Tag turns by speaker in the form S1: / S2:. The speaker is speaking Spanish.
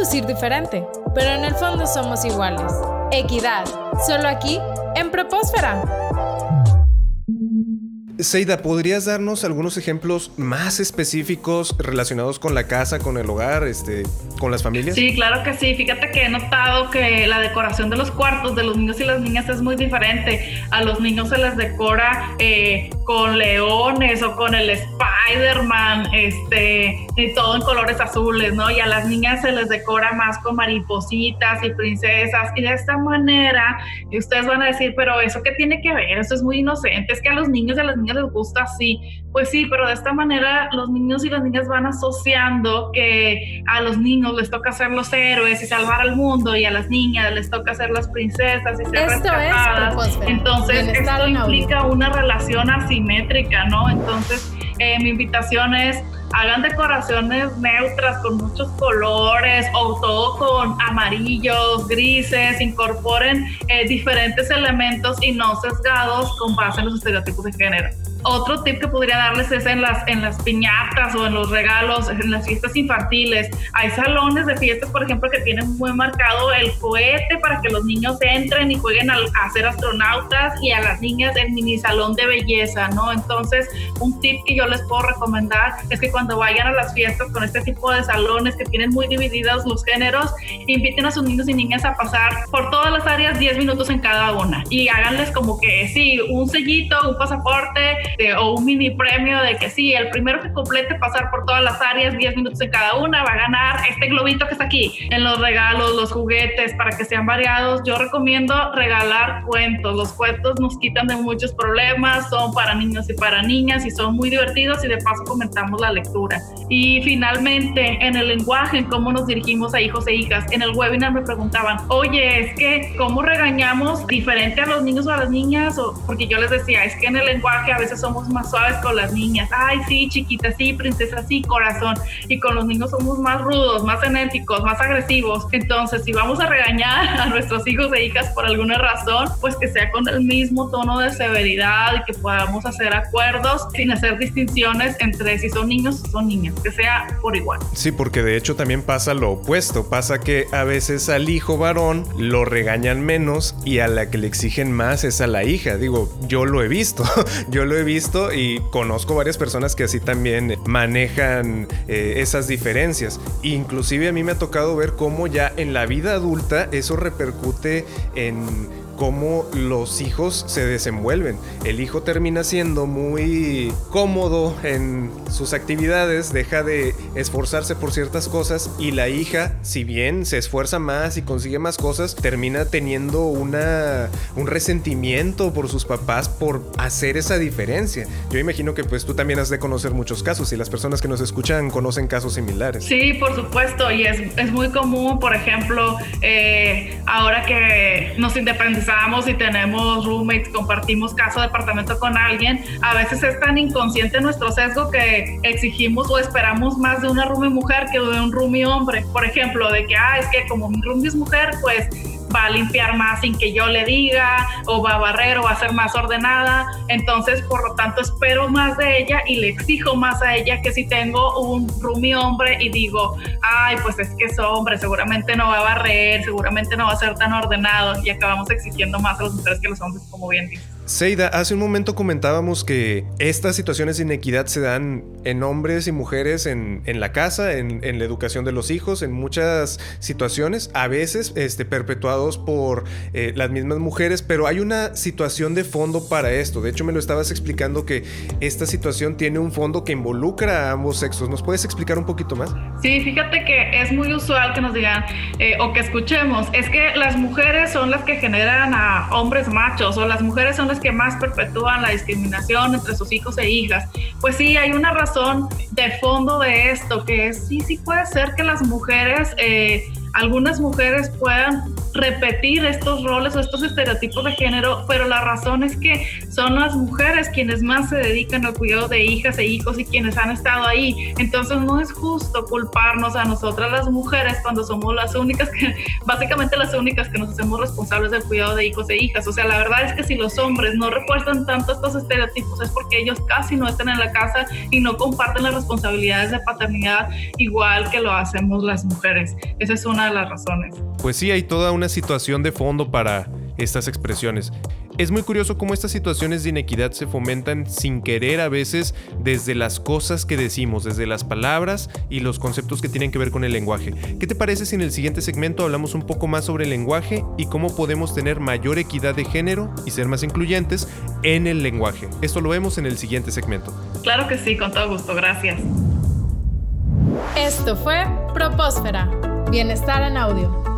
S1: lucir diferente, pero en el fondo somos iguales. Equidad, solo aquí, en Propósfera.
S2: Seida, ¿podrías darnos algunos ejemplos más específicos relacionados con la casa, con el hogar, este, con las familias?
S3: Sí, claro que sí. Fíjate que he notado que la decoración de los cuartos de los niños y las niñas es muy diferente. A los niños se les decora eh, con leones o con el Spider-Man, este, y todo en colores azules, ¿no? Y a las niñas se les decora más con maripositas y princesas. Y de esta manera, y ustedes van a decir, pero ¿eso qué tiene que ver? Eso es muy inocente. Es que a los niños y a las niñas les gusta así. Pues sí, pero de esta manera los niños y las niñas van asociando que a los niños les toca ser los héroes y salvar al mundo y a las niñas les toca ser las princesas y ser esto rescatadas. Entonces, esto implica una relación asimétrica, ¿no? Entonces, eh, mi invitación es hagan decoraciones neutras con muchos colores o todo con amarillos, grises, incorporen eh, diferentes elementos y no sesgados con base en los estereotipos de género. Otro tip que podría darles es en las, en las piñatas o en los regalos, en las fiestas infantiles. Hay salones de fiestas, por ejemplo, que tienen muy marcado el cohete para que los niños entren y jueguen a, a ser astronautas y a las niñas el mini salón de belleza, ¿no? Entonces, un tip que yo les puedo recomendar es que cuando vayan a las fiestas con este tipo de salones que tienen muy divididos los géneros, inviten a sus niños y niñas a pasar por todas las áreas 10 minutos en cada una y háganles como que sí, un sellito, un pasaporte o un mini premio de que sí, el primero que complete pasar por todas las áreas 10 minutos en cada una va a ganar este globito que está aquí en los regalos, los juguetes para que sean variados. Yo recomiendo regalar cuentos. Los cuentos nos quitan de muchos problemas, son para niños y para niñas y son muy divertidos y de paso comentamos la lectura. Y finalmente, en el lenguaje, en cómo nos dirigimos a hijos e hijas. En el webinar me preguntaban, oye, es que, ¿cómo regañamos diferente a los niños o a las niñas? O, porque yo les decía, es que en el lenguaje a veces somos más suaves con las niñas. Ay, sí, chiquita, sí, princesa, sí, corazón. Y con los niños somos más rudos, más enérgicos, más agresivos. Entonces, si vamos a regañar a nuestros hijos e hijas por alguna razón, pues que sea con el mismo tono de severidad y que podamos hacer acuerdos sin hacer distinciones entre si son niños o son niñas, que sea por igual.
S2: Sí, porque de hecho también pasa lo opuesto, pasa que a veces al hijo varón lo regañan menos y a la que le exigen más es a la hija. Digo, yo lo he visto, yo lo he visto y conozco varias personas que así también manejan eh, esas diferencias. Inclusive a mí me ha tocado ver cómo ya en la vida adulta eso repercute en cómo los hijos se desenvuelven. El hijo termina siendo muy cómodo en sus actividades, deja de esforzarse por ciertas cosas y la hija, si bien se esfuerza más y consigue más cosas, termina teniendo una, un resentimiento por sus papás por hacer esa diferencia. Yo imagino que pues tú también has de conocer muchos casos y las personas que nos escuchan conocen casos similares.
S3: Sí, por supuesto, y es, es muy común, por ejemplo, eh, ahora que nos independizamos, y tenemos roommates, compartimos casa, departamento con alguien, a veces es tan inconsciente nuestro sesgo que exigimos o esperamos más de una roomie mujer que de un roomie hombre. Por ejemplo, de que, ah, es que como mi roomie es mujer, pues va a limpiar más sin que yo le diga, o va a barrer, o va a ser más ordenada. Entonces, por lo tanto, espero más de ella y le exijo más a ella que si tengo un roomie hombre y digo, ay, pues es que es hombre, seguramente no va a barrer, seguramente no va a ser tan ordenado, y acabamos exigiendo más a las mujeres que los hombres, como bien dices.
S2: Seida, hace un momento comentábamos que estas situaciones de inequidad se dan en hombres y mujeres en, la casa, en, la educación de los hijos, en muchas situaciones, a veces este, perpetuados por eh, las mismas mujeres, pero hay una situación de fondo para esto. De hecho, me lo estabas explicando que esta situación tiene un fondo que involucra a ambos sexos. ¿Nos puedes explicar un poquito más?
S3: Sí, fíjate que es muy usual que nos digan eh, o que escuchemos, es que las mujeres son las que generan a hombres machos o las mujeres son las que más perpetúan la discriminación entre sus hijos e hijas. Pues sí, hay una razón de fondo de esto, que es, sí, sí puede ser que las mujeres, eh, algunas mujeres puedan repetir estos roles o estos estereotipos de género, pero la razón es que son las mujeres quienes más se dedican al cuidado de hijas e hijos y quienes han estado ahí. Entonces no es justo culparnos a nosotras las mujeres cuando somos las únicas que, básicamente las únicas que nos hacemos responsables del cuidado de hijos e hijas. O sea, la verdad es que si los hombres no refuerzan tanto estos estereotipos es porque ellos casi no están en la casa y no comparten las responsabilidades de paternidad igual que lo hacemos las mujeres. Esa es una de las razones.
S2: Pues sí, hay toda una situación de fondo para estas expresiones. Es muy curioso cómo estas situaciones de inequidad se fomentan sin querer a veces desde las cosas que decimos, desde las palabras y los conceptos que tienen que ver con el lenguaje. ¿Qué te parece si en el siguiente segmento hablamos un poco más sobre el lenguaje y cómo podemos tener mayor equidad de género y ser más incluyentes en el lenguaje? Esto lo vemos en el siguiente segmento.
S3: Claro que sí, con todo gusto, gracias.
S1: Esto fue Propósfera, Bienestar en Audio.